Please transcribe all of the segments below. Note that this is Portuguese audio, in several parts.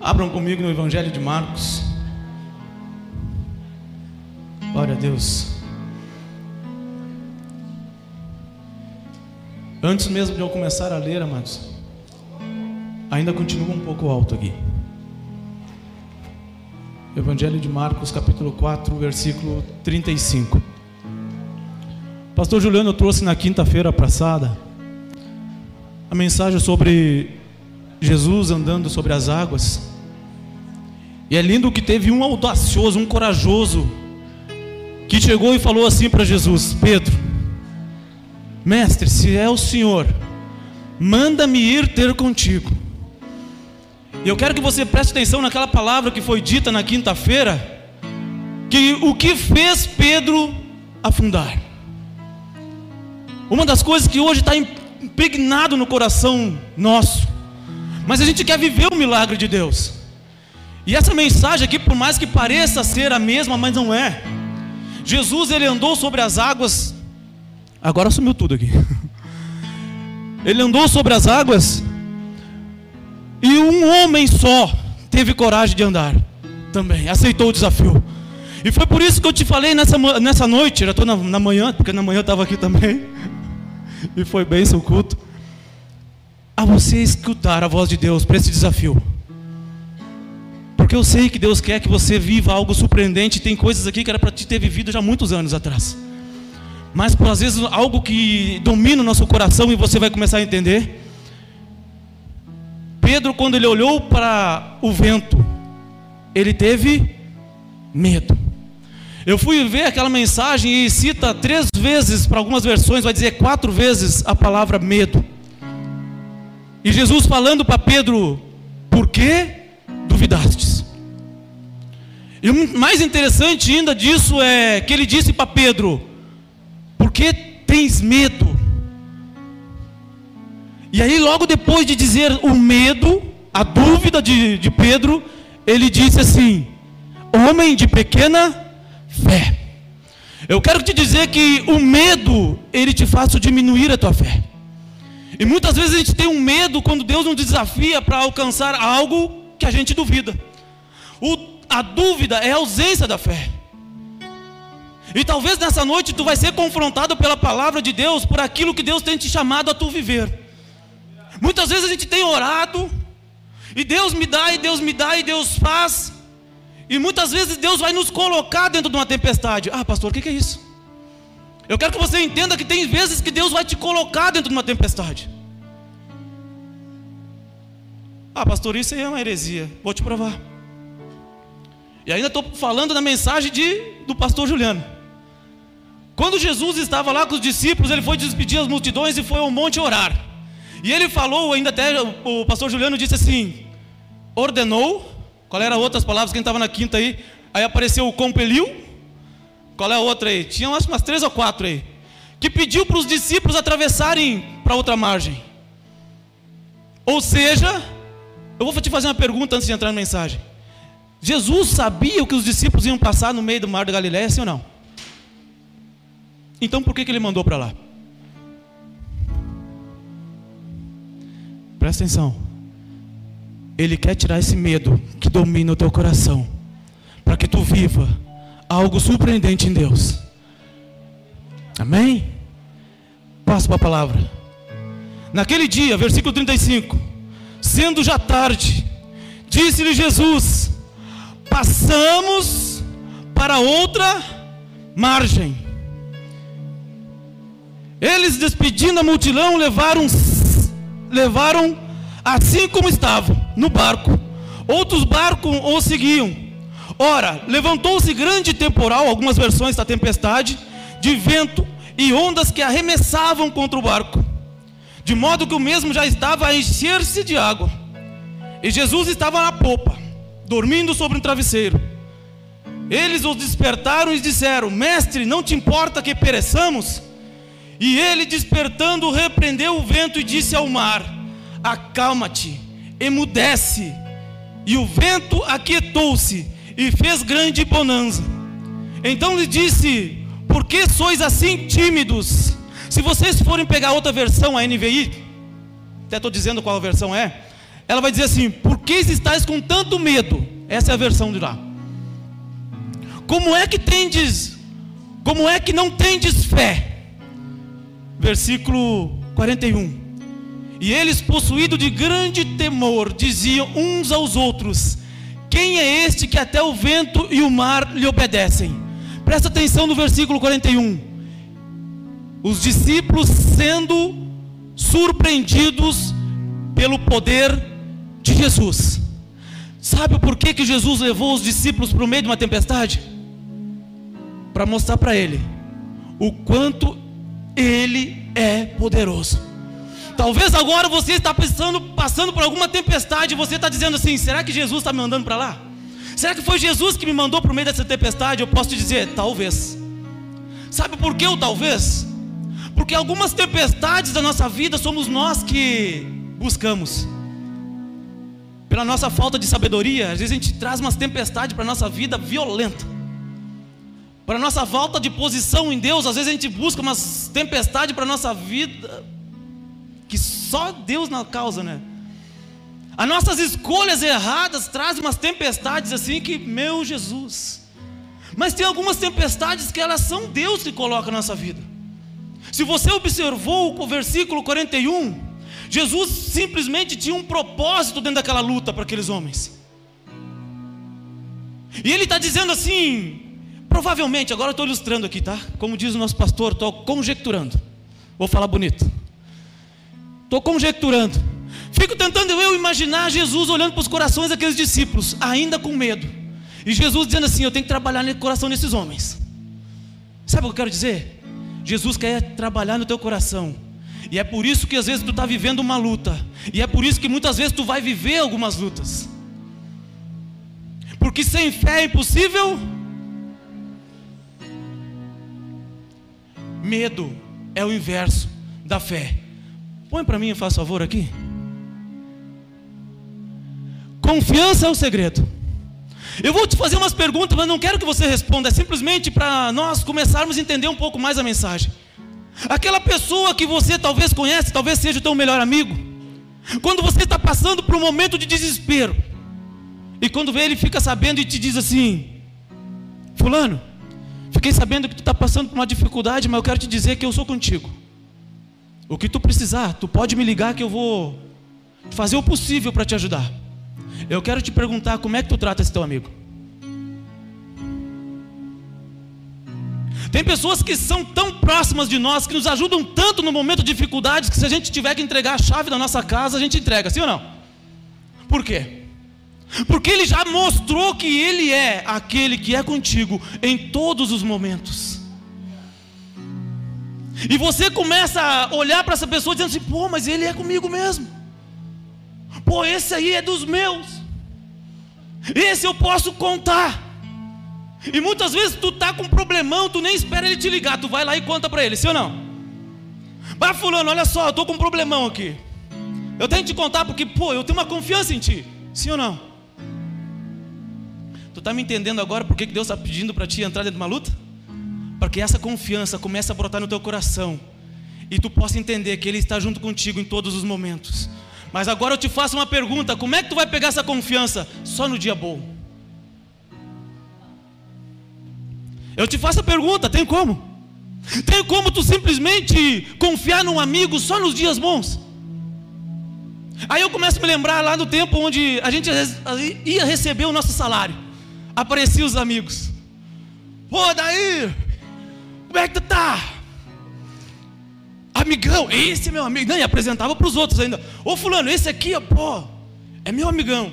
Abram comigo no Evangelho de Marcos. Glória a Deus. Antes mesmo de eu começar a ler, amados, ainda continua um pouco alto aqui. Evangelho de Marcos, capítulo 4, versículo 35. Pastor Juliano trouxe na quinta-feira passada a mensagem sobre Jesus andando sobre as águas. E é lindo que teve um audacioso, um corajoso, que chegou e falou assim para Jesus: Pedro, mestre, se é o Senhor, manda-me ir ter contigo. E eu quero que você preste atenção naquela palavra que foi dita na quinta-feira, que o que fez Pedro afundar. Uma das coisas que hoje está impregnado no coração nosso, mas a gente quer viver o milagre de Deus. E essa mensagem aqui, por mais que pareça ser a mesma, mas não é. Jesus ele andou sobre as águas. Agora sumiu tudo aqui. Ele andou sobre as águas e um homem só teve coragem de andar também, aceitou o desafio. E foi por isso que eu te falei nessa, nessa noite, já estou na, na manhã, porque na manhã eu estava aqui também. E foi bem seu culto. A você escutar a voz de Deus para esse desafio. Porque eu sei que Deus quer que você viva algo surpreendente. Tem coisas aqui que era para te ter vivido já muitos anos atrás. Mas por às vezes algo que domina o nosso coração e você vai começar a entender. Pedro, quando ele olhou para o vento, ele teve medo. Eu fui ver aquela mensagem e cita três vezes, para algumas versões, vai dizer quatro vezes a palavra medo. E Jesus falando para Pedro: Por que duvidastes? E o mais interessante ainda disso é que ele disse para Pedro: Por que tens medo? E aí, logo depois de dizer o medo, a dúvida de, de Pedro, ele disse assim: Homem de pequena fé. Eu quero te dizer que o medo, ele te faz diminuir a tua fé. E muitas vezes a gente tem um medo quando Deus nos desafia para alcançar algo que a gente duvida. O, a dúvida é a ausência da fé. E talvez nessa noite tu vai ser confrontado pela palavra de Deus por aquilo que Deus tem te chamado a tu viver. Muitas vezes a gente tem orado, e Deus me dá, e Deus me dá, e Deus faz, e muitas vezes Deus vai nos colocar dentro de uma tempestade. Ah, pastor, o que é isso? Eu quero que você entenda que tem vezes que Deus vai te colocar dentro de uma tempestade. Ah, pastor, isso aí é uma heresia. Vou te provar. E ainda estou falando da mensagem de, do pastor Juliano. Quando Jesus estava lá com os discípulos, ele foi despedir as multidões e foi ao monte orar. E ele falou, ainda até o pastor Juliano disse assim: ordenou, qual era outras palavras? Quem estava na quinta aí? Aí apareceu o compeliu. Qual é a outra aí? Tinha umas, umas três ou quatro aí. Que pediu para os discípulos atravessarem para outra margem. Ou seja, eu vou te fazer uma pergunta antes de entrar na mensagem. Jesus sabia o que os discípulos iam passar no meio do mar da Galiléia, sim ou não? Então por que, que ele mandou para lá? Presta atenção. Ele quer tirar esse medo que domina o teu coração, para que tu viva algo surpreendente em Deus. Amém? Passo para a palavra. Naquele dia, versículo 35, sendo já tarde, disse-lhe Jesus: Passamos para outra margem. Eles, despedindo a multidão, levaram levaram assim como estavam, no barco. Outros barcos o seguiam. Ora, levantou-se grande temporal, algumas versões da tempestade, de vento e ondas que arremessavam contra o barco, de modo que o mesmo já estava a encher-se de água. E Jesus estava na popa, dormindo sobre um travesseiro. Eles os despertaram e disseram: Mestre, não te importa que pereçamos? E ele, despertando, repreendeu o vento e disse ao mar: Acalma-te, emudece. E o vento aquietou-se e fez grande bonança. Então lhe disse: Por que sois assim tímidos? Se vocês forem pegar outra versão, a NVI, até estou dizendo qual versão é, ela vai dizer assim: que estáis com tanto medo? Essa é a versão de lá. Como é que tendes, como é que não tendes fé? Versículo 41. E eles, possuídos de grande temor, diziam uns aos outros: Quem é este que até o vento e o mar lhe obedecem? Presta atenção no versículo 41. Os discípulos sendo surpreendidos pelo poder de Jesus. Sabe por que, que Jesus levou os discípulos para o meio de uma tempestade? Para mostrar para ele o quanto ele é poderoso. Talvez agora você está pensando, passando por alguma tempestade e você está dizendo assim: será que Jesus está me mandando para lá? Será que foi Jesus que me mandou para o meio dessa tempestade? Eu posso te dizer: talvez. Sabe por que o talvez? Porque algumas tempestades da nossa vida somos nós que buscamos. Pela nossa falta de sabedoria, às vezes a gente traz umas tempestades para a nossa vida violenta. Para a nossa falta de posição em Deus, às vezes a gente busca umas tempestades para a nossa vida que só Deus na causa, né? As nossas escolhas erradas trazem umas tempestades assim que, meu Jesus. Mas tem algumas tempestades que elas são Deus que coloca na nossa vida. Se você observou o versículo 41, Jesus simplesmente tinha um propósito dentro daquela luta para aqueles homens. E ele está dizendo assim, provavelmente, agora eu estou ilustrando aqui, tá? Como diz o nosso pastor, estou conjecturando. Vou falar bonito. Estou conjecturando. Fico tentando eu imaginar Jesus olhando para os corações daqueles discípulos, ainda com medo. E Jesus dizendo assim: Eu tenho que trabalhar no coração desses homens. Sabe o que eu quero dizer? Jesus quer trabalhar no teu coração. E é por isso que às vezes tu está vivendo uma luta. E é por isso que muitas vezes tu vai viver algumas lutas. Porque sem fé é impossível. Medo é o inverso da fé. Põe para mim, faz favor aqui. Confiança é o segredo. Eu vou te fazer umas perguntas, mas não quero que você responda, é simplesmente para nós começarmos a entender um pouco mais a mensagem. Aquela pessoa que você talvez conhece, talvez seja o teu melhor amigo, quando você está passando por um momento de desespero, e quando vê ele fica sabendo e te diz assim: Fulano, fiquei sabendo que tu está passando por uma dificuldade, mas eu quero te dizer que eu sou contigo. O que tu precisar, tu pode me ligar que eu vou fazer o possível para te ajudar. Eu quero te perguntar como é que tu trata esse teu amigo. Tem pessoas que são tão próximas de nós, que nos ajudam tanto no momento de dificuldades, que se a gente tiver que entregar a chave da nossa casa, a gente entrega, sim ou não? Por quê? Porque ele já mostrou que ele é aquele que é contigo em todos os momentos. E você começa a olhar para essa pessoa dizendo assim: pô, mas ele é comigo mesmo. Pô, esse aí é dos meus. Esse eu posso contar. E muitas vezes tu tá com um problemão, tu nem espera ele te ligar, tu vai lá e conta para ele, sim ou não? Vai fulano, olha só, eu tô com um problemão aqui. Eu tenho que te contar porque, pô, eu tenho uma confiança em ti, sim ou não? Tu tá me entendendo agora porque que Deus está pedindo para ti entrar dentro de uma luta? para que essa confiança comece a brotar no teu coração e tu possa entender que Ele está junto contigo em todos os momentos. Mas agora eu te faço uma pergunta: como é que tu vai pegar essa confiança? Só no dia bom. Eu te faço a pergunta: tem como? Tem como tu simplesmente confiar num amigo só nos dias bons? Aí eu começo a me lembrar lá no tempo onde a gente ia receber o nosso salário. Apareciam os amigos. Pô, daí, como é que tu tá? Amigão, esse é meu amigo. Não, e apresentava para os outros ainda. Ô fulano, esse aqui, pô, é meu amigão.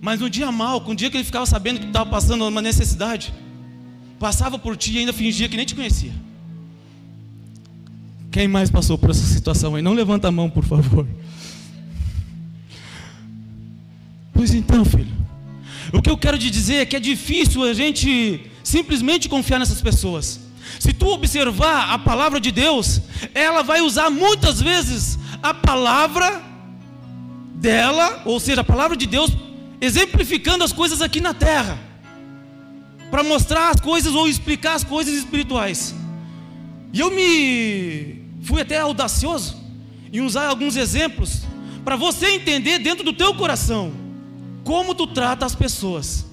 Mas no dia mal, com o dia que ele ficava sabendo que tu estava passando uma necessidade, passava por ti e ainda fingia que nem te conhecia. Quem mais passou por essa situação aí? Não levanta a mão, por favor. Pois então, filho. O que eu quero te dizer é que é difícil a gente simplesmente confiar nessas pessoas. Se tu observar a palavra de Deus, ela vai usar muitas vezes a palavra dela, ou seja, a palavra de Deus, exemplificando as coisas aqui na terra, para mostrar as coisas ou explicar as coisas espirituais. E eu me fui até audacioso em usar alguns exemplos para você entender dentro do teu coração como tu trata as pessoas,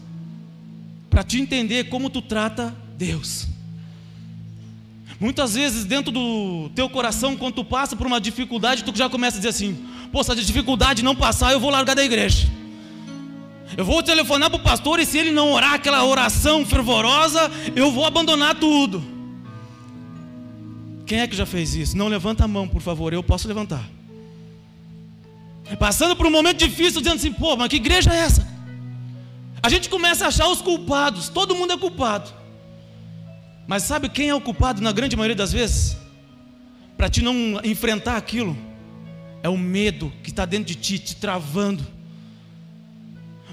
para te entender como tu trata Deus. Muitas vezes dentro do teu coração, quando tu passa por uma dificuldade, tu já começa a dizer assim: Pô, se a dificuldade não passar, eu vou largar da igreja. Eu vou telefonar para o pastor e se ele não orar aquela oração fervorosa, eu vou abandonar tudo. Quem é que já fez isso? Não levanta a mão, por favor, eu posso levantar. Passando por um momento difícil, dizendo assim: pô, mas que igreja é essa? A gente começa a achar os culpados, todo mundo é culpado. Mas sabe quem é o culpado na grande maioria das vezes? Para ti não enfrentar aquilo, é o medo que está dentro de ti, te travando,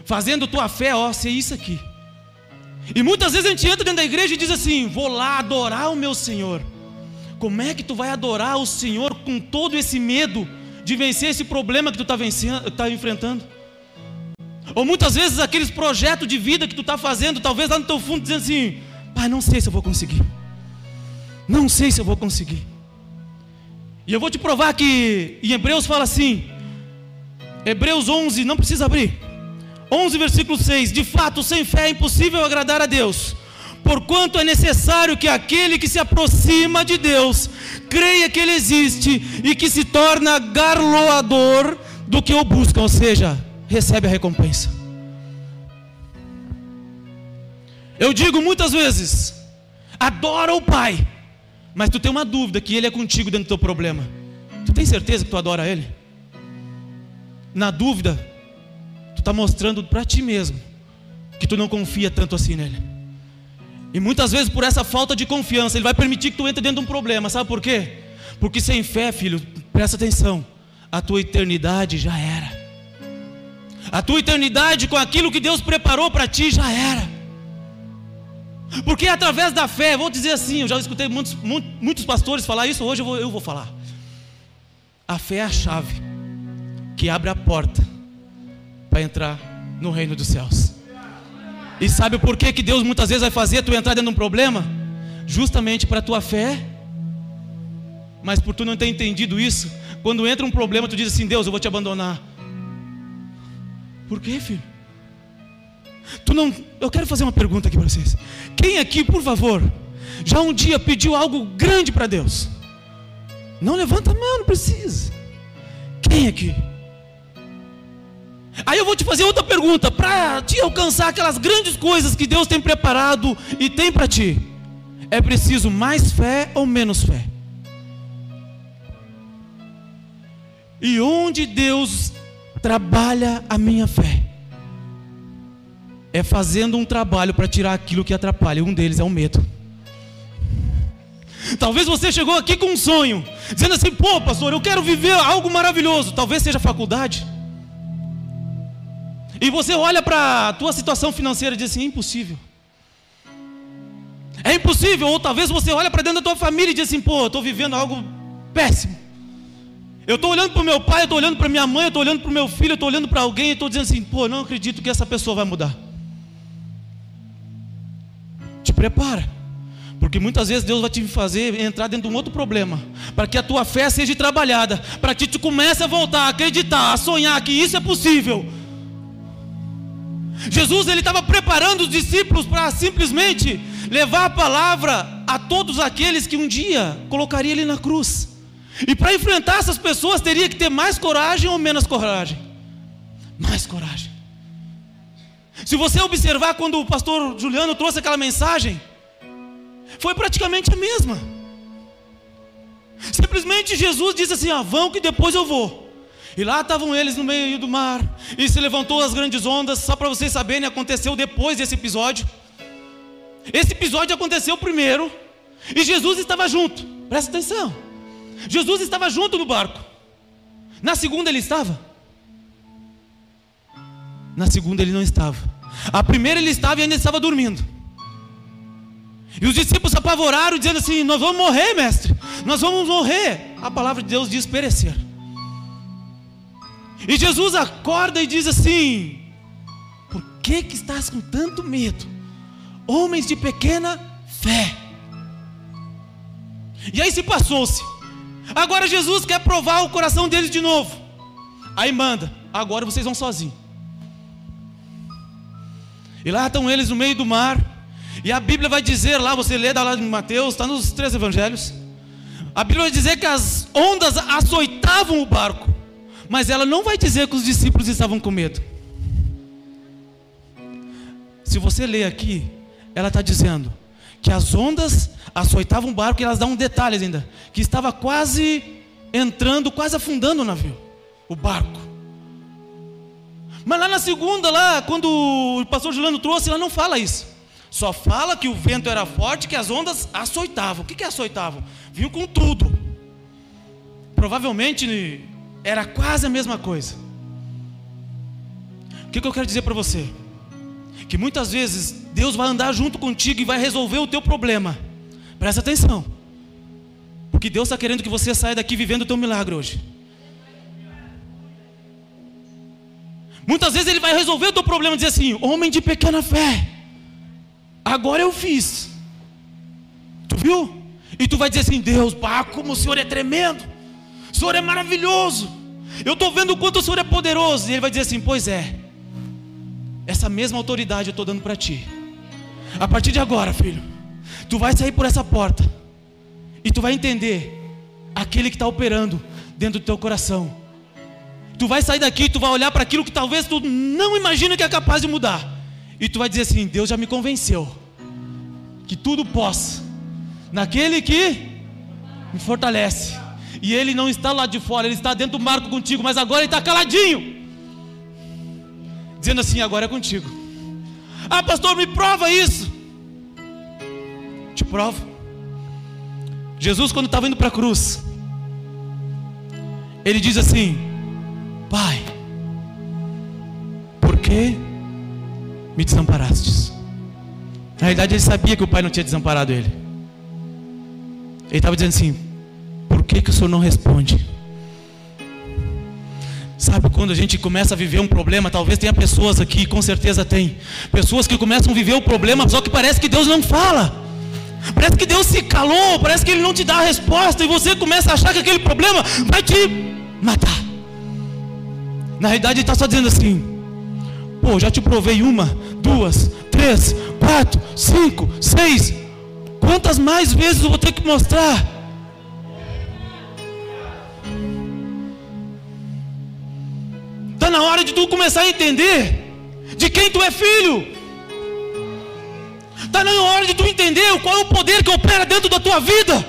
fazendo tua fé, ó, ser isso aqui. E muitas vezes a gente entra dentro da igreja e diz assim: vou lá adorar o meu Senhor. Como é que tu vai adorar o Senhor com todo esse medo de vencer esse problema que tu está tá enfrentando? Ou muitas vezes aqueles projetos de vida que tu está fazendo, talvez lá no teu fundo dizendo assim: Pai, não sei se eu vou conseguir. Não sei se eu vou conseguir. E eu vou te provar que em Hebreus fala assim, Hebreus 11, não precisa abrir. 11 versículo 6: De fato, sem fé é impossível agradar a Deus, porquanto é necessário que aquele que se aproxima de Deus creia que Ele existe e que se torna garloador do que o busca, ou seja, recebe a recompensa. Eu digo muitas vezes: adora o Pai, mas tu tem uma dúvida que Ele é contigo dentro do teu problema. Tu tem certeza que tu adora Ele? Na dúvida, está mostrando para ti mesmo que tu não confia tanto assim nele. E muitas vezes por essa falta de confiança, Ele vai permitir que tu entre dentro de um problema. Sabe por quê? Porque sem fé, filho, presta atenção, a tua eternidade já era. A tua eternidade com aquilo que Deus preparou para ti já era. Porque através da fé, vou dizer assim, eu já escutei muitos, muitos pastores falar isso, hoje eu vou, eu vou falar. A fé é a chave que abre a porta para entrar no reino dos céus. E sabe por que, que Deus muitas vezes vai fazer tu entrar dentro de um problema? Justamente para a tua fé. Mas por tu não ter entendido isso, quando entra um problema, tu diz assim: Deus, eu vou te abandonar. Por quê, filho? Tu não, eu quero fazer uma pergunta aqui para vocês. Quem aqui, por favor, já um dia pediu algo grande para Deus? Não levanta a mão, não precisa. Quem aqui? Aí eu vou te fazer outra pergunta para te alcançar aquelas grandes coisas que Deus tem preparado e tem para ti. É preciso mais fé ou menos fé? E onde Deus trabalha a minha fé? é fazendo um trabalho para tirar aquilo que atrapalha. Um deles é o medo. Talvez você chegou aqui com um sonho, dizendo assim: pô, pastor, eu quero viver algo maravilhoso. Talvez seja faculdade. E você olha para a tua situação financeira e diz assim: é impossível. É impossível. Ou talvez você olha para dentro da tua família e diz assim: pô, eu estou vivendo algo péssimo. Eu estou olhando para o meu pai, eu estou olhando para minha mãe, eu estou olhando para o meu filho, eu estou olhando para alguém e estou dizendo assim: pô, não acredito que essa pessoa vai mudar. Te prepara. Porque muitas vezes Deus vai te fazer entrar dentro de um outro problema, para que a tua fé seja trabalhada, para que tu comece a voltar a acreditar, a sonhar que isso é possível. Jesus ele estava preparando os discípulos para simplesmente levar a palavra a todos aqueles que um dia colocaria ele na cruz. E para enfrentar essas pessoas teria que ter mais coragem ou menos coragem? Mais coragem. Se você observar quando o pastor Juliano trouxe aquela mensagem, foi praticamente a mesma. Simplesmente Jesus disse assim: ah, vão que depois eu vou. E lá estavam eles no meio do mar, e se levantou as grandes ondas, só para vocês saberem, aconteceu depois desse episódio. Esse episódio aconteceu primeiro, e Jesus estava junto, presta atenção. Jesus estava junto no barco. Na segunda ele estava? Na segunda ele não estava. A primeira ele estava e ainda estava dormindo. E os discípulos apavoraram, dizendo assim: Nós vamos morrer, mestre. Nós vamos morrer. A palavra de Deus diz perecer. E Jesus acorda e diz assim: Por que, que estás com tanto medo? Homens de pequena fé. E aí se passou-se. Agora Jesus quer provar o coração deles de novo. Aí manda: Agora vocês vão sozinhos. E lá estão eles no meio do mar. E a Bíblia vai dizer lá, você lê da lá de Mateus, está nos três evangelhos. A Bíblia vai dizer que as ondas açoitavam o barco. Mas ela não vai dizer que os discípulos estavam com medo. Se você ler aqui, ela está dizendo que as ondas açoitavam o barco e elas dão um detalhe ainda, que estava quase entrando, quase afundando o navio, o barco. Mas lá na segunda, lá, quando o pastor Juliano trouxe, ela não fala isso. Só fala que o vento era forte, que as ondas açoitavam. O que, que açoitavam? Vinham com tudo. Provavelmente era quase a mesma coisa. O que, eu quero dizer para você? Que muitas vezes Deus vai andar junto contigo e vai resolver o teu problema. Presta atenção. Porque Deus está querendo que você saia daqui vivendo o teu milagre hoje. Muitas vezes Ele vai resolver o teu problema e dizer assim: homem de pequena fé, agora eu fiz. Tu viu? E tu vai dizer assim: Deus, pá, como o Senhor é tremendo, Senhor é maravilhoso. Eu estou vendo o quanto o Senhor é poderoso. E Ele vai dizer assim: Pois é, essa mesma autoridade eu estou dando para ti. A partir de agora, filho, tu vai sair por essa porta e tu vai entender aquele que está operando dentro do teu coração. Tu vai sair daqui, tu vai olhar para aquilo que talvez tu não imagina que é capaz de mudar. E tu vai dizer assim: Deus já me convenceu que tudo posso naquele que me fortalece. E ele não está lá de fora, ele está dentro do marco contigo, mas agora ele está caladinho dizendo assim: agora é contigo. Ah, pastor, me prova isso. Te provo. Jesus, quando estava indo para a cruz, ele diz assim: Pai, por que me desamparastes? Na realidade, ele sabia que o pai não tinha desamparado ele. Ele estava dizendo assim: que, que o senhor não responde? Sabe quando a gente começa a viver um problema, talvez tenha pessoas aqui, com certeza tem. Pessoas que começam a viver o problema, só que parece que Deus não fala. Parece que Deus se calou, parece que Ele não te dá a resposta, e você começa a achar que aquele problema vai te matar. Na realidade, Ele está só dizendo assim: pô, já te provei uma, duas, três, quatro, cinco, seis. Quantas mais vezes eu vou ter que mostrar? Na hora de tu começar a entender de quem tu é filho. Está na hora de tu entender qual é o poder que opera dentro da tua vida.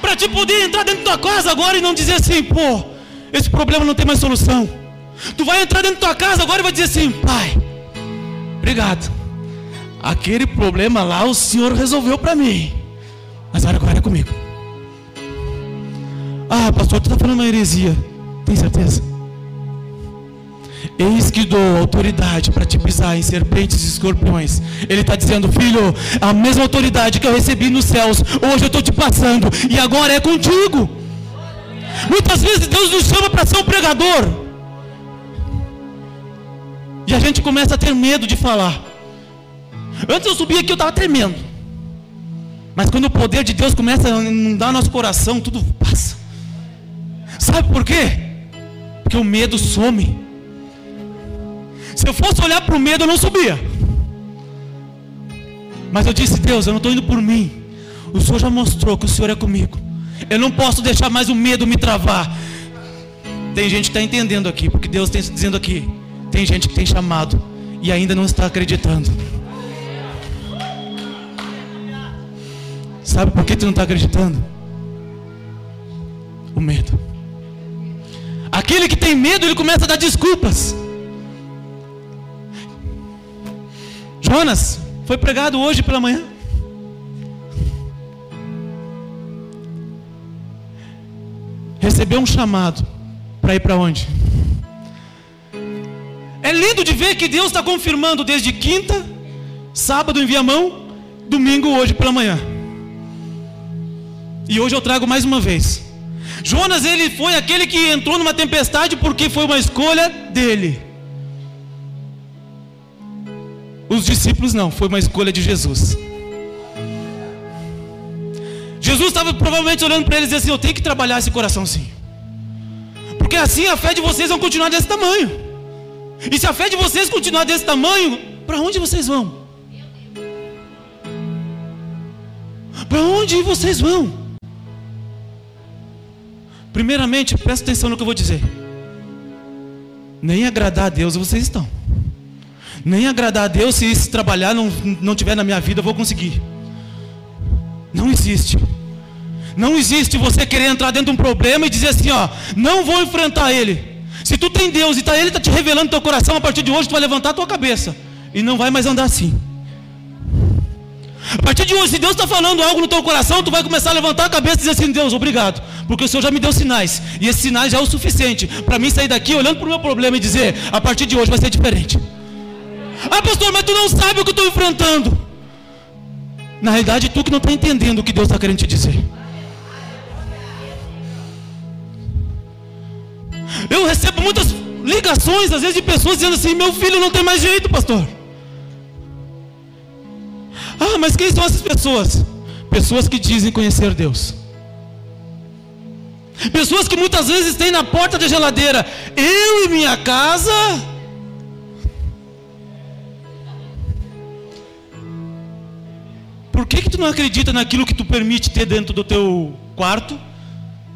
Para te poder entrar dentro da tua casa agora e não dizer assim, pô, esse problema não tem mais solução. Tu vai entrar dentro da tua casa agora e vai dizer assim, pai, obrigado. Aquele problema lá o Senhor resolveu para mim. Mas agora é comigo. Ah, pastor, tu está falando uma heresia. Tem certeza? Eis que dou autoridade para te pisar em serpentes e escorpiões. Ele está dizendo, filho, a mesma autoridade que eu recebi nos céus, hoje eu estou te passando, e agora é contigo. Muitas vezes Deus nos chama para ser um pregador, e a gente começa a ter medo de falar. Antes eu subia aqui, eu estava tremendo. Mas quando o poder de Deus começa a inundar nosso coração, tudo passa. Sabe por quê? Porque o medo some. Se eu fosse olhar para o medo, eu não subia. Mas eu disse, Deus, eu não estou indo por mim. O Senhor já mostrou que o Senhor é comigo. Eu não posso deixar mais o medo me travar. Tem gente que está entendendo aqui, porque Deus está dizendo aqui. Tem gente que tem chamado e ainda não está acreditando. Sabe por que tu não está acreditando? O medo. Aquele que tem medo, ele começa a dar desculpas. Jonas foi pregado hoje pela manhã. Recebeu um chamado para ir para onde? É lindo de ver que Deus está confirmando desde quinta, sábado envia mão, domingo hoje pela manhã. E hoje eu trago mais uma vez. Jonas ele foi aquele que entrou numa tempestade porque foi uma escolha dele. Os discípulos não, foi uma escolha de Jesus. Jesus estava provavelmente olhando para eles e disse assim: Eu tenho que trabalhar esse coraçãozinho. Porque assim a fé de vocês vai continuar desse tamanho. E se a fé de vocês continuar desse tamanho, para onde vocês vão? Para onde vocês vão? Primeiramente, presta atenção no que eu vou dizer. Nem agradar a Deus vocês estão. Nem agradar a Deus se esse trabalhar não, não tiver na minha vida, eu vou conseguir. Não existe. Não existe você querer entrar dentro de um problema e dizer assim, ó, não vou enfrentar ele. Se tu tem Deus e tá, ele está te revelando teu coração, a partir de hoje tu vai levantar a tua cabeça e não vai mais andar assim. A partir de hoje, se Deus está falando algo no teu coração, tu vai começar a levantar a cabeça e dizer assim: Deus, obrigado, porque o Senhor já me deu sinais, e esses sinais já é o suficiente para mim sair daqui olhando para o meu problema e dizer: a partir de hoje vai ser diferente. Ah, pastor, mas tu não sabe o que eu estou enfrentando. Na realidade, tu que não está entendendo o que Deus está querendo te dizer. Eu recebo muitas ligações, às vezes, de pessoas dizendo assim: meu filho não tem mais jeito, pastor. Ah, mas quem são essas pessoas? Pessoas que dizem conhecer Deus. Pessoas que muitas vezes têm na porta da geladeira, eu e minha casa. Que, que tu não acredita naquilo que tu permite ter dentro do teu quarto,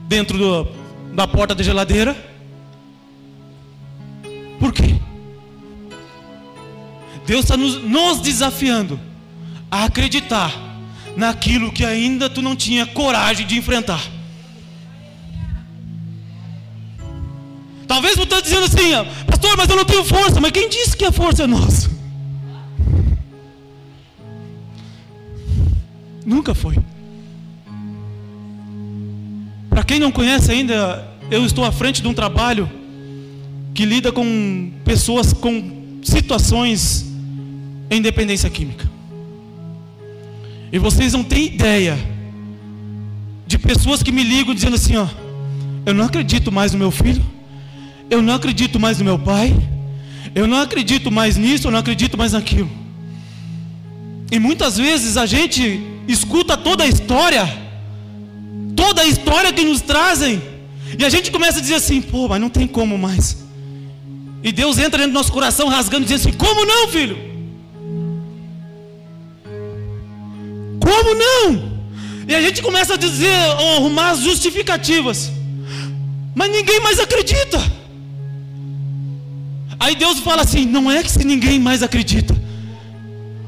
dentro do, da porta da geladeira? Por quê? Deus está nos, nos desafiando a acreditar naquilo que ainda tu não tinha coragem de enfrentar. Talvez você esteja dizendo assim, pastor, mas eu não tenho força. Mas quem disse que a força é nossa? Nunca foi. Para quem não conhece ainda, eu estou à frente de um trabalho que lida com pessoas com situações em dependência química. E vocês não têm ideia de pessoas que me ligam dizendo assim, ó, eu não acredito mais no meu filho, eu não acredito mais no meu pai, eu não acredito mais nisso, eu não acredito mais naquilo. E muitas vezes a gente escuta toda a história, toda a história que nos trazem, e a gente começa a dizer assim, pô, mas não tem como mais. E Deus entra dentro do nosso coração rasgando, dizendo assim: como não, filho? Como não? E a gente começa a dizer, a arrumar as justificativas. Mas ninguém mais acredita. Aí Deus fala assim: não é que se ninguém mais acredita.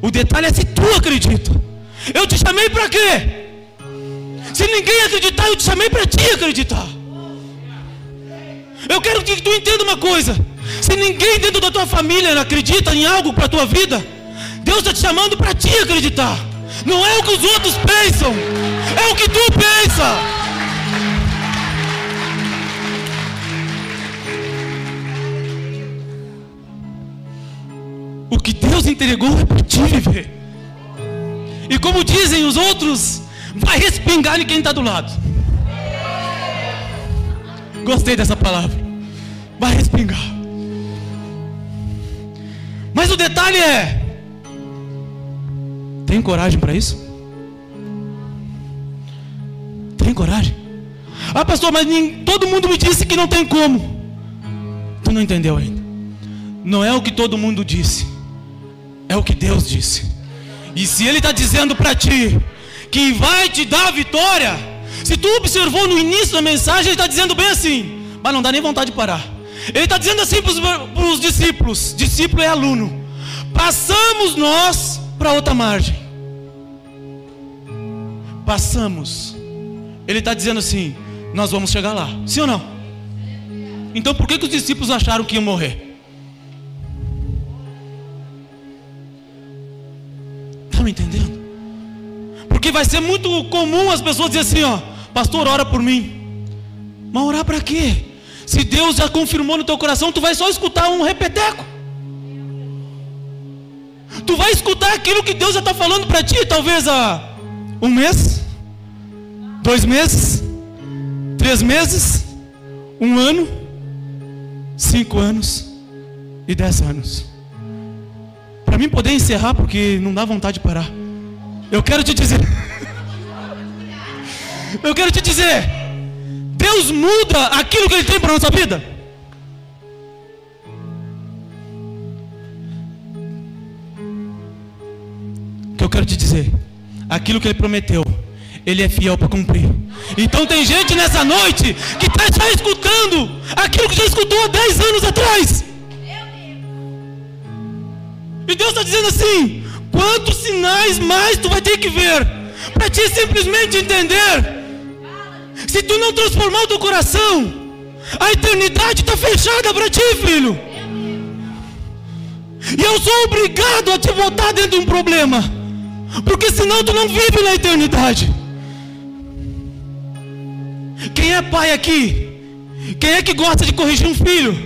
O detalhe é se tu acredita. Eu te chamei para quê? Se ninguém acreditar, eu te chamei para ti acreditar. Eu quero que tu entenda uma coisa. Se ninguém dentro da tua família acredita em algo para a tua vida, Deus está te chamando para ti acreditar. Não é o que os outros pensam, é o que tu pensa. O que Deus entregou é para ti viver. E como dizem os outros, vai respingar em quem está do lado. Gostei dessa palavra. Vai respingar. Mas o detalhe é: tem coragem para isso? Tem coragem? Ah, pastor, mas todo mundo me disse que não tem como. Tu não entendeu ainda. Não é o que todo mundo disse, é o que Deus disse. E se Ele está dizendo para ti que vai te dar vitória, se tu observou no início da mensagem, Ele está dizendo bem assim, mas não dá nem vontade de parar. Ele está dizendo assim para os discípulos: discípulo é aluno. Passamos nós para outra margem. Passamos. Ele está dizendo assim: nós vamos chegar lá. Sim ou não? Então por que, que os discípulos acharam que iam morrer? Entendendo? Porque vai ser muito comum as pessoas dizerem assim: ó, pastor, ora por mim. Mas orar para quê? Se Deus já confirmou no teu coração, tu vai só escutar um repeteco. Tu vai escutar aquilo que Deus já está falando para ti, talvez há um mês, dois meses, três meses, um ano, cinco anos e dez anos. Para mim poder encerrar, porque não dá vontade de parar. Eu quero te dizer. Eu quero te dizer. Deus muda aquilo que Ele tem para a nossa vida. quero te dizer: aquilo que ele prometeu, ele é fiel para cumprir. Então tem gente nessa noite que está já escutando aquilo que já escutou há 10 anos atrás. E Deus está dizendo assim: quantos sinais mais tu vai ter que ver para te simplesmente entender? Se tu não transformar o teu coração, a eternidade está fechada para ti, filho. E eu sou obrigado a te botar dentro de um problema, porque senão tu não vive na eternidade. Quem é pai aqui? Quem é que gosta de corrigir um filho?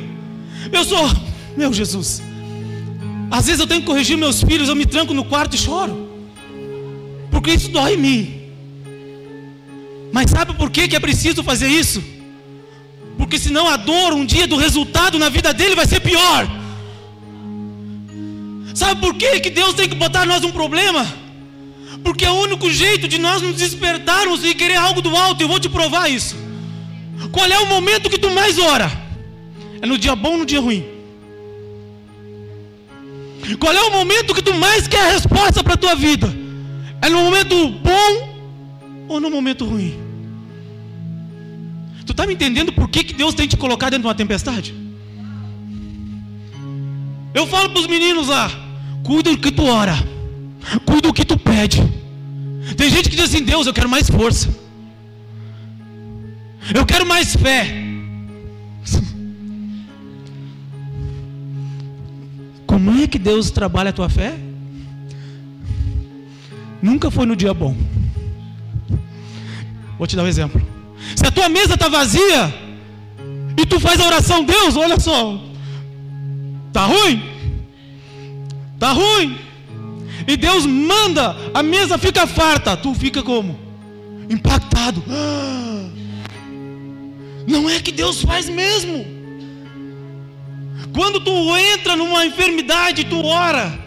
Eu sou, meu Jesus. Às vezes eu tenho que corrigir meus filhos, eu me tranco no quarto e choro. Porque isso dói em mim. Mas sabe por que, que é preciso fazer isso? Porque senão a dor um dia do resultado na vida dele vai ser pior. Sabe por que, que Deus tem que botar nós um problema? Porque é o único jeito de nós nos despertarmos e querer algo do alto. Eu vou te provar isso. Qual é o momento que tu mais ora? É no dia bom ou no dia ruim? Qual é o momento que tu mais quer a resposta para a tua vida? É no momento bom ou no momento ruim? Tu está me entendendo por que, que Deus tem te colocado dentro de uma tempestade? Eu falo para os meninos lá: cuida do que tu ora, cuida do que tu pede. Tem gente que diz assim: Deus, eu quero mais força, eu quero mais fé. É que Deus trabalha a tua fé? Nunca foi no dia bom. Vou te dar um exemplo. Se a tua mesa está vazia e tu faz a oração, Deus, olha só, tá ruim, tá ruim. E Deus manda, a mesa fica farta, tu fica como? Impactado. Não é que Deus faz mesmo. Quando tu entra numa enfermidade, tu ora.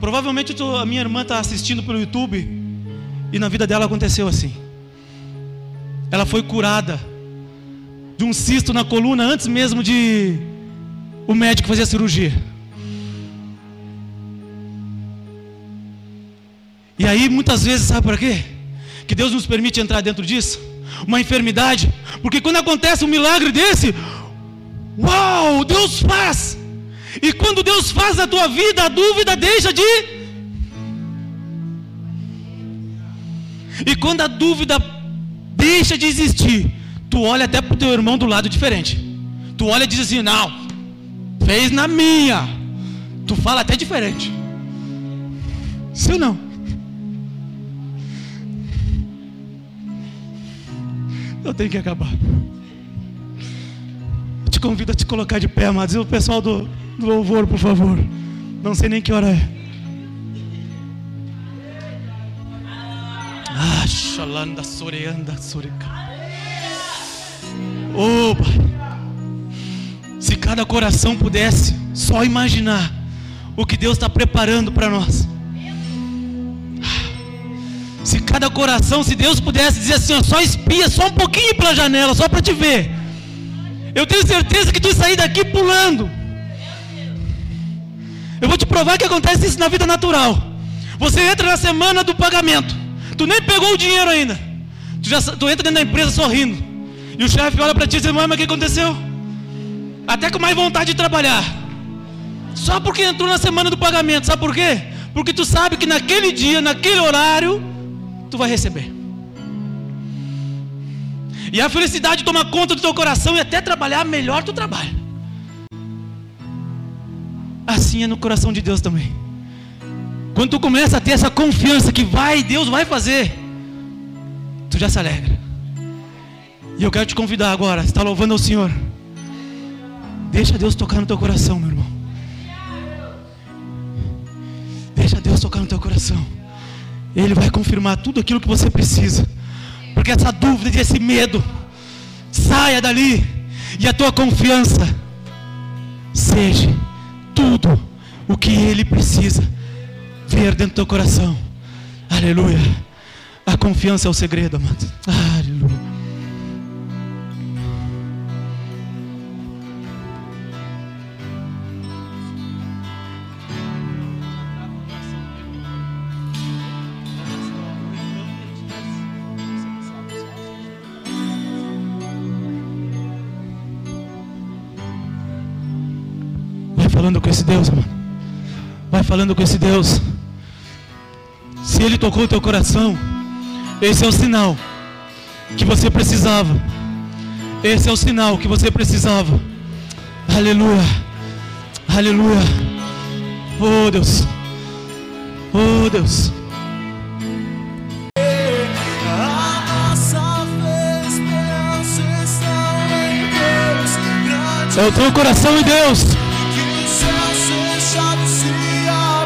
Provavelmente tu, a minha irmã está assistindo pelo YouTube e na vida dela aconteceu assim. Ela foi curada de um cisto na coluna antes mesmo de o médico fazer a cirurgia. E aí muitas vezes, sabe para quê? Que Deus nos permite entrar dentro disso? Uma enfermidade, porque quando acontece um milagre desse, uau, Deus faz. E quando Deus faz na tua vida, a dúvida deixa de. E quando a dúvida deixa de existir, tu olha até para o teu irmão do lado diferente. Tu olha e diz assim: não, fez na minha. Tu fala até diferente. Sim ou não? Eu tenho que acabar. Eu te convido a te colocar de pé, amados. E o pessoal do, do louvor, por favor. Não sei nem que hora é. Ah, xalanda, soreanda, soreca. Oh, Pai. Se cada coração pudesse só imaginar o que Deus está preparando para nós. Se cada coração, se Deus pudesse dizer assim, ó, só espia, só um pouquinho pela janela, só para te ver. Eu tenho certeza que tu sair daqui pulando. Eu vou te provar que acontece isso na vida natural. Você entra na semana do pagamento. Tu nem pegou o dinheiro ainda. Tu, já, tu entra dentro da empresa sorrindo. E o chefe olha para ti e diz, mas o que aconteceu? Até com mais vontade de trabalhar. Só porque entrou na semana do pagamento. Sabe por quê? Porque tu sabe que naquele dia, naquele horário, tu vai receber. E a felicidade toma conta do teu coração e até trabalhar melhor tu trabalha. Assim é no coração de Deus também. Quando tu começa a ter essa confiança que vai, Deus vai fazer, tu já se alegra. E eu quero te convidar agora, está louvando ao Senhor. Deixa Deus tocar no teu coração, meu irmão. Deixa Deus tocar no teu coração. Ele vai confirmar tudo aquilo que você precisa. Porque essa dúvida e esse medo saia dali e a tua confiança seja tudo o que ele precisa ver dentro do teu coração. Aleluia. A confiança é o segredo, amado. Aleluia. Falando com esse Deus. Se Ele tocou o teu coração, esse é o sinal que você precisava. Esse é o sinal que você precisava. Aleluia. Aleluia. Oh Deus. Oh Deus. É o teu coração em Deus.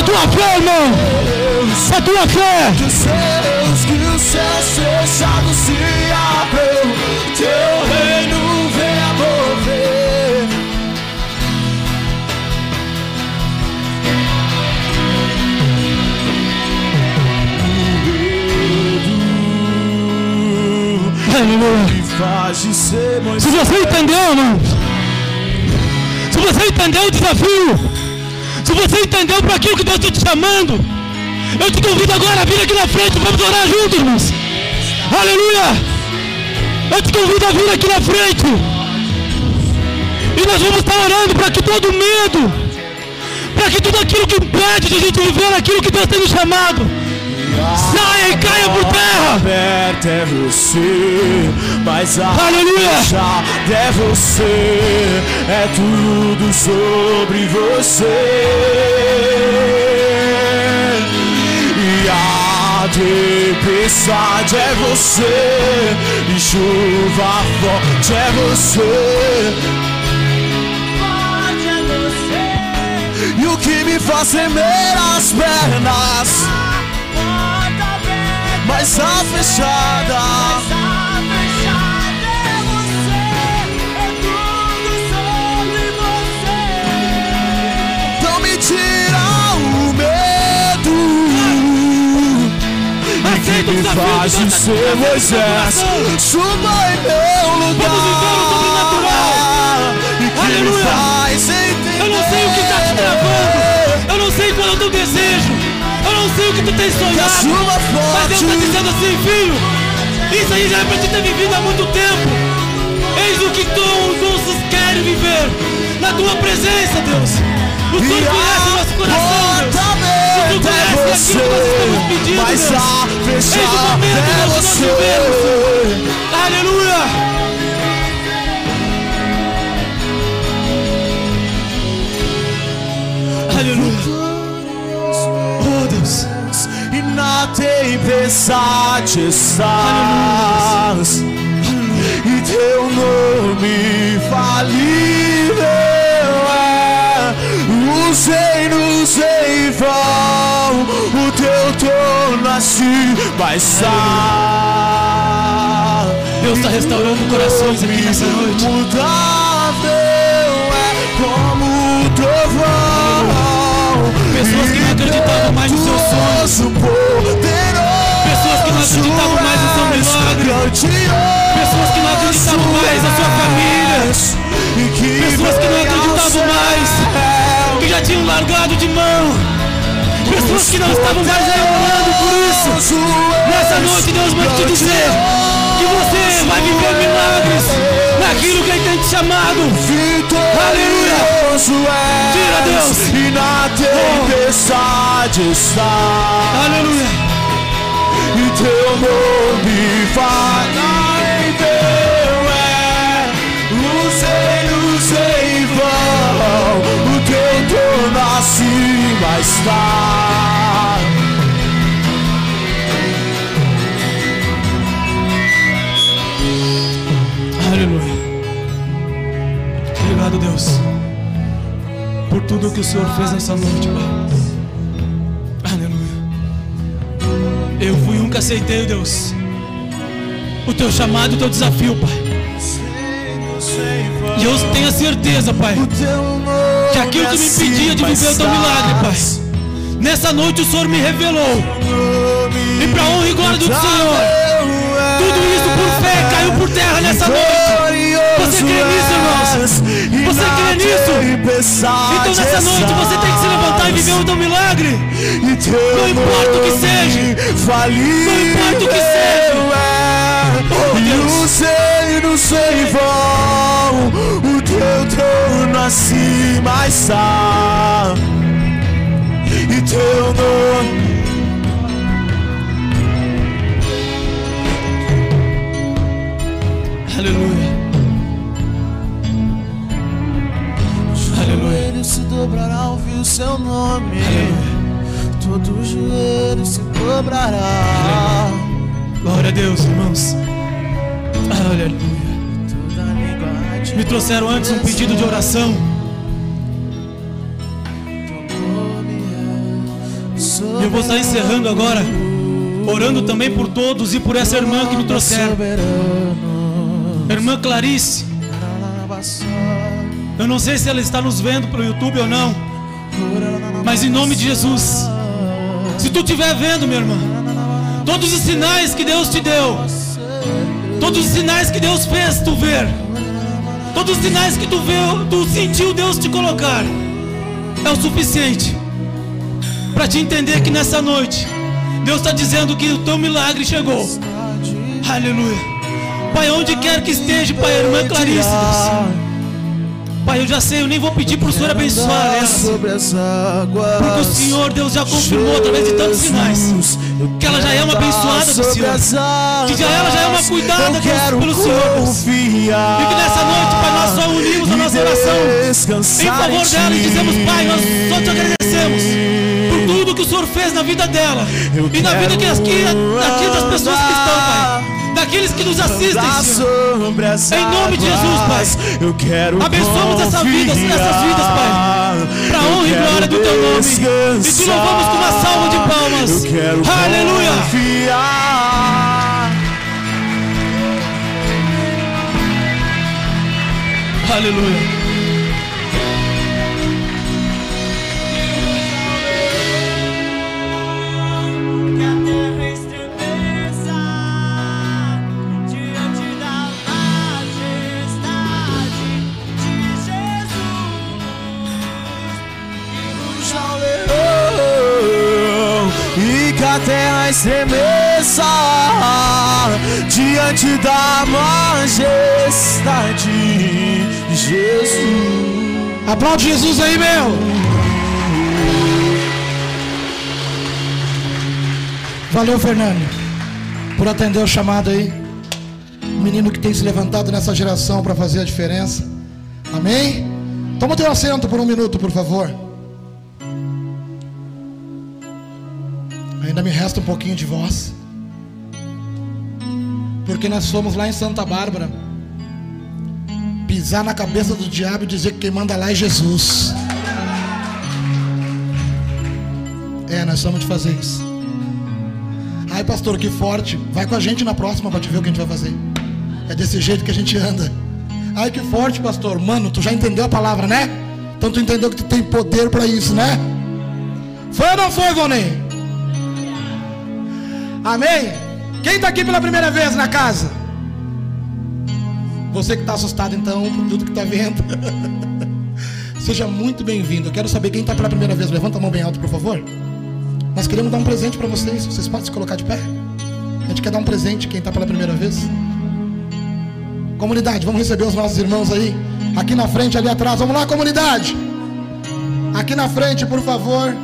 a tua fé, irmão. A tua fé. que os céus, que os se abram, teu reino venha mover. Aleluia. Se você entendeu, irmão. Se você entendeu o desafio. Se você entendeu para aquilo que Deus está te chamando. Eu te convido agora a vir aqui na frente. Vamos orar juntos, irmãos. Aleluia. Eu te convido a vir aqui na frente. E nós vamos estar orando para que todo medo, para que tudo aquilo que impede de a gente viver aquilo que Deus tem nos chamado, saia e caia por terra. aberta é você, mas a Aleluia. é você, é tudo sobre você. E a tempestade é você, e chuva forte é você. E o que me faz tremer as pernas mas a fechada não me tira o medo Aceita o me desafio faz que de Deus está te ser trazendo no Moisés teu coração. suba em meu lugar Vamos viver o sobrenatural. e que me faz entender Eu não sei o que está te travando. Eu não sei qual é o teu desejo. Eu sei o que tu tens sonhado. Mas Deus está dizendo assim, filho. Isso aí já é para te ter vivido há muito tempo. Eis o que todos querem viver. Na tua presença, Deus. O Senhor conhece o nosso coração, Deus. aberta Senhor é conhece aquilo que nós estamos pedindo, Deus. Eis o momento, Deus, que nós vivemos. Aleluia. Aleluia. Na tempestade estás e teu nome falível é os reinos em vão o teu torna-se mais está Deus está restaurando corações aqui nessa noite. Mudável é como o trovão. Pessoas que não acreditavam mais nos seus sonhos. Pessoas que não acreditavam mais no seu milagre. Pessoas que não acreditavam mais na sua família. Pessoas que não acreditavam mais. Que já tinham largado de mão. Pessoas que não estavam mais orando por isso. Nessa noite Deus vai te dizer que você vai viver milagres naquilo que Ele tem te chamado. Aleluia. Tira, Deus. E na tempestade está. Aleluia e teu nome fará em meu é. Luzeiros em vão, o teu trono acima está. Aleluia. Obrigado, Deus, por tudo que o Senhor fez nessa noite, Pai. Eu fui um que aceitei, Deus, o teu chamado, o teu desafio, Pai. E eu tenho a certeza, Pai, que aquilo que me impedia de viver o teu milagre, Pai, nessa noite o Senhor me revelou. E para honra e glória do Senhor, tudo isso por fé caiu por terra nessa noite. Você crê nisso, irmãos? Você crê nisso? Então nessa noite você tem que se levantar e viver o teu milagre. Não importa o que seja. Não importa o que seja. Oh, E Deus. o reino sem vão, o teu trono acima está. E teu nome dobrará ouvir o seu nome. Todo joelho se dobrará. Glória a Deus, irmãos. Aleluia. Me trouxeram antes um pedido de oração. E eu vou estar encerrando agora, orando também por todos e por essa irmã que me trouxeram. A irmã Clarice. Eu não sei se ela está nos vendo pelo YouTube ou não, mas em nome de Jesus, se tu estiver vendo, minha irmã, todos os sinais que Deus te deu, todos os sinais que Deus fez tu ver, todos os sinais que tu viu, tu sentiu Deus te colocar, é o suficiente para te entender que nessa noite Deus está dizendo que o teu milagre chegou. Aleluia. Pai, onde quer que esteja, Pai, irmã Clarice, Deus. Pai, eu já sei, eu nem vou pedir para o Senhor abençoar ela. sobre as águas. Porque o Senhor, Deus, já confirmou através de tantos sinais que ela já é uma abençoada do Senhor. Que já ela já é uma cuidada, Eu Deus, pelo Senhor, Deus. E que nessa noite, Pai, nós só unimos a nossa oração em favor dela e dizemos, Pai, nós só te agradecemos por tudo que o Senhor fez na vida dela e na vida que aqui, aqui das pessoas que estão, Pai, daqueles que nos assistem, Em nome de Jesus, Pai. Eu quero Abençoamos essa vida, essas vidas, Pai. Eu honra e glória do teu nome. E te louvamos com uma salva de palmas. Eu quero Aleluia. confiar. Aleluia. Terra estremeça diante da majestade de Jesus. Aplaude Jesus aí, meu. Valeu, Fernando, por atender o chamado aí. Menino que tem se levantado nessa geração para fazer a diferença. Amém? Toma teu assento por um minuto, por favor. Ainda me resta um pouquinho de voz. Porque nós fomos lá em Santa Bárbara pisar na cabeça do diabo e dizer que quem manda lá é Jesus. É, nós vamos de fazer isso. Ai, pastor, que forte. Vai com a gente na próxima para te ver o que a gente vai fazer. É desse jeito que a gente anda. Ai, que forte, pastor. Mano, tu já entendeu a palavra, né? Então tu entendeu que tu tem poder para isso, né? Foi ou não foi, Vonei? Amém? Quem está aqui pela primeira vez na casa? Você que está assustado então por tudo que está vendo. Seja muito bem-vindo. Eu quero saber quem está pela primeira vez. Levanta a mão bem alto, por favor. Nós queremos dar um presente para vocês. Vocês podem se colocar de pé? A gente quer dar um presente quem está pela primeira vez. Comunidade, vamos receber os nossos irmãos aí. Aqui na frente, ali atrás. Vamos lá, comunidade. Aqui na frente, por favor.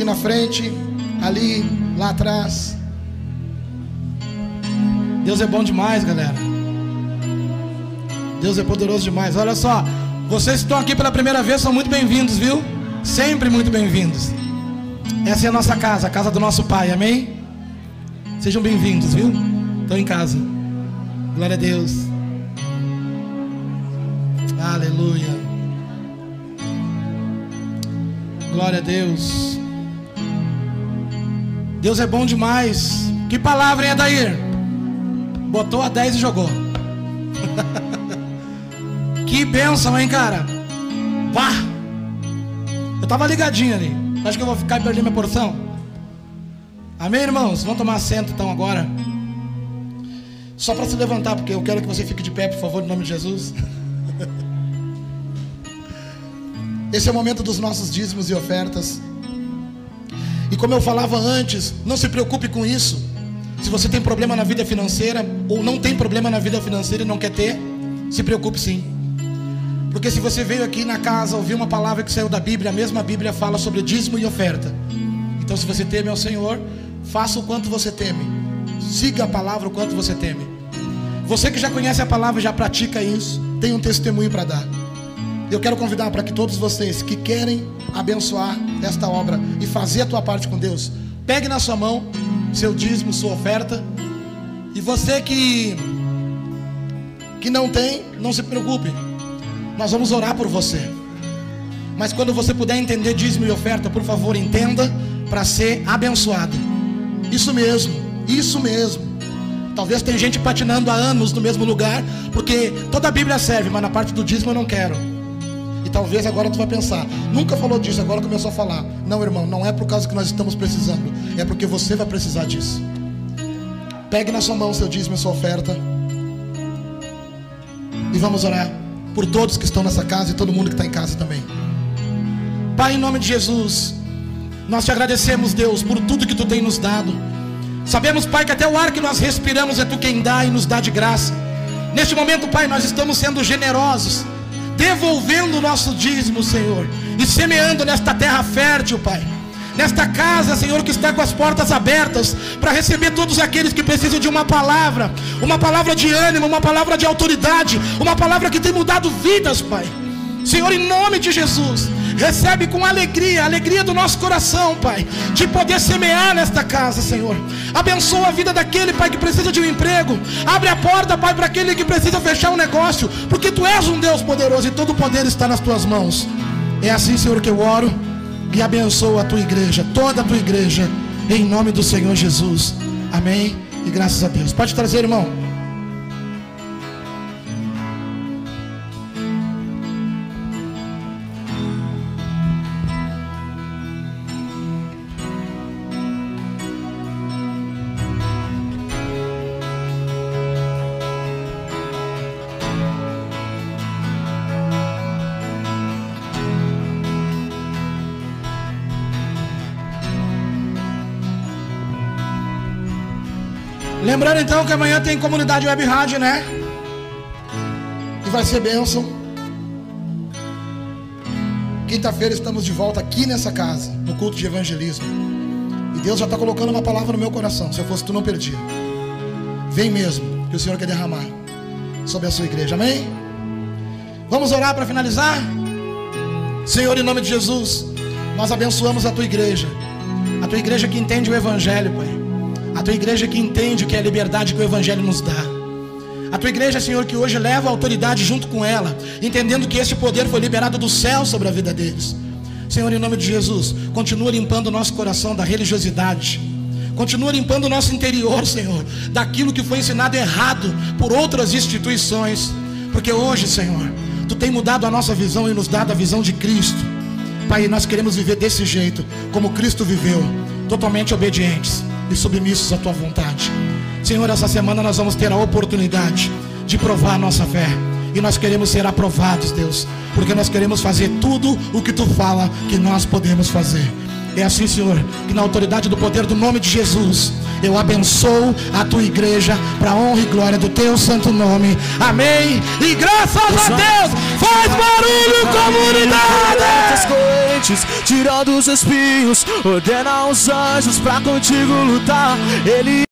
Aqui na frente, ali, lá atrás. Deus é bom demais, galera. Deus é poderoso demais. Olha só, Vocês que estão aqui pela primeira vez são muito bem-vindos, viu? Sempre muito bem-vindos. Essa é a nossa casa, a casa do nosso Pai, amém? Sejam bem-vindos, viu? Estão em casa. Glória a Deus. Aleluia. Glória a Deus. Deus é bom demais. Que palavra, hein, Adair? Botou a 10 e jogou. que bênção, hein, cara? Pá! Eu tava ligadinho ali. Acho que eu vou ficar e perder minha porção. Amém, irmãos? Vamos tomar assento então agora. Só para se levantar, porque eu quero que você fique de pé, por favor, em nome de Jesus. Esse é o momento dos nossos dízimos e ofertas. E como eu falava antes, não se preocupe com isso. Se você tem problema na vida financeira ou não tem problema na vida financeira e não quer ter, se preocupe sim. Porque se você veio aqui na casa ouvir uma palavra que saiu da Bíblia, a mesma Bíblia fala sobre dízimo e oferta. Então, se você teme ao Senhor, faça o quanto você teme. Siga a palavra o quanto você teme. Você que já conhece a palavra, já pratica isso, tem um testemunho para dar. Eu quero convidar para que todos vocês que querem abençoar esta obra e fazer a tua parte com Deus, pegue na sua mão seu dízimo, sua oferta. E você que que não tem, não se preocupe. Nós vamos orar por você. Mas quando você puder entender dízimo e oferta, por favor, entenda para ser abençoado. Isso mesmo, isso mesmo. Talvez tem gente patinando há anos no mesmo lugar, porque toda a Bíblia serve, mas na parte do dízimo eu não quero. Talvez agora tu vai pensar, nunca falou disso, agora começou a falar. Não, irmão, não é por causa que nós estamos precisando, é porque você vai precisar disso. Pegue na sua mão seu dízimo e sua oferta. E vamos orar por todos que estão nessa casa e todo mundo que está em casa também. Pai, em nome de Jesus, nós te agradecemos, Deus, por tudo que tu tem nos dado. Sabemos, Pai, que até o ar que nós respiramos é tu quem dá e nos dá de graça. Neste momento, Pai, nós estamos sendo generosos, devolvendo o nosso dízimo, Senhor, e semeando nesta terra fértil, Pai. Nesta casa, Senhor, que está com as portas abertas para receber todos aqueles que precisam de uma palavra, uma palavra de ânimo, uma palavra de autoridade, uma palavra que tem mudado vidas, Pai. Senhor, em nome de Jesus, recebe com alegria, alegria do nosso coração, Pai, de poder semear nesta casa, Senhor. Abençoa a vida daquele, Pai, que precisa de um emprego. Abre a porta, Pai, para aquele que precisa fechar um negócio, porque Tu és um Deus poderoso e todo o poder está nas Tuas mãos. É assim, Senhor, que eu oro e abençoo a Tua igreja, toda a Tua igreja, em nome do Senhor Jesus. Amém. E graças a Deus. Pode trazer, irmão. Lembrando então que amanhã tem comunidade web rádio, né? E vai ser bênção. Quinta-feira estamos de volta aqui nessa casa, no culto de evangelismo. E Deus já está colocando uma palavra no meu coração. Se eu fosse tu, não perdia. Vem mesmo, que o Senhor quer derramar sobre a sua igreja. Amém? Vamos orar para finalizar? Senhor, em nome de Jesus, nós abençoamos a tua igreja. A tua igreja que entende o evangelho, Pai. A tua igreja que entende que é a liberdade que o Evangelho nos dá. A tua igreja, Senhor, que hoje leva a autoridade junto com ela, entendendo que esse poder foi liberado do céu sobre a vida deles. Senhor, em nome de Jesus, continua limpando o nosso coração da religiosidade. Continua limpando o nosso interior, Senhor, daquilo que foi ensinado errado por outras instituições. Porque hoje, Senhor, Tu tem mudado a nossa visão e nos dado a visão de Cristo. Pai, nós queremos viver desse jeito, como Cristo viveu, totalmente obedientes e submissos à tua vontade. Senhor, essa semana nós vamos ter a oportunidade de provar a nossa fé. E nós queremos ser aprovados, Deus, porque nós queremos fazer tudo o que tu fala que nós podemos fazer. É assim, Senhor, que na autoridade do poder do nome de Jesus, eu abençoo a tua igreja para honra e glória do teu santo nome. Amém. E graças a Deus, faz barulho, comunidade. correntes, tirando os espinhos, ordena os anjos pra contigo lutar. Ele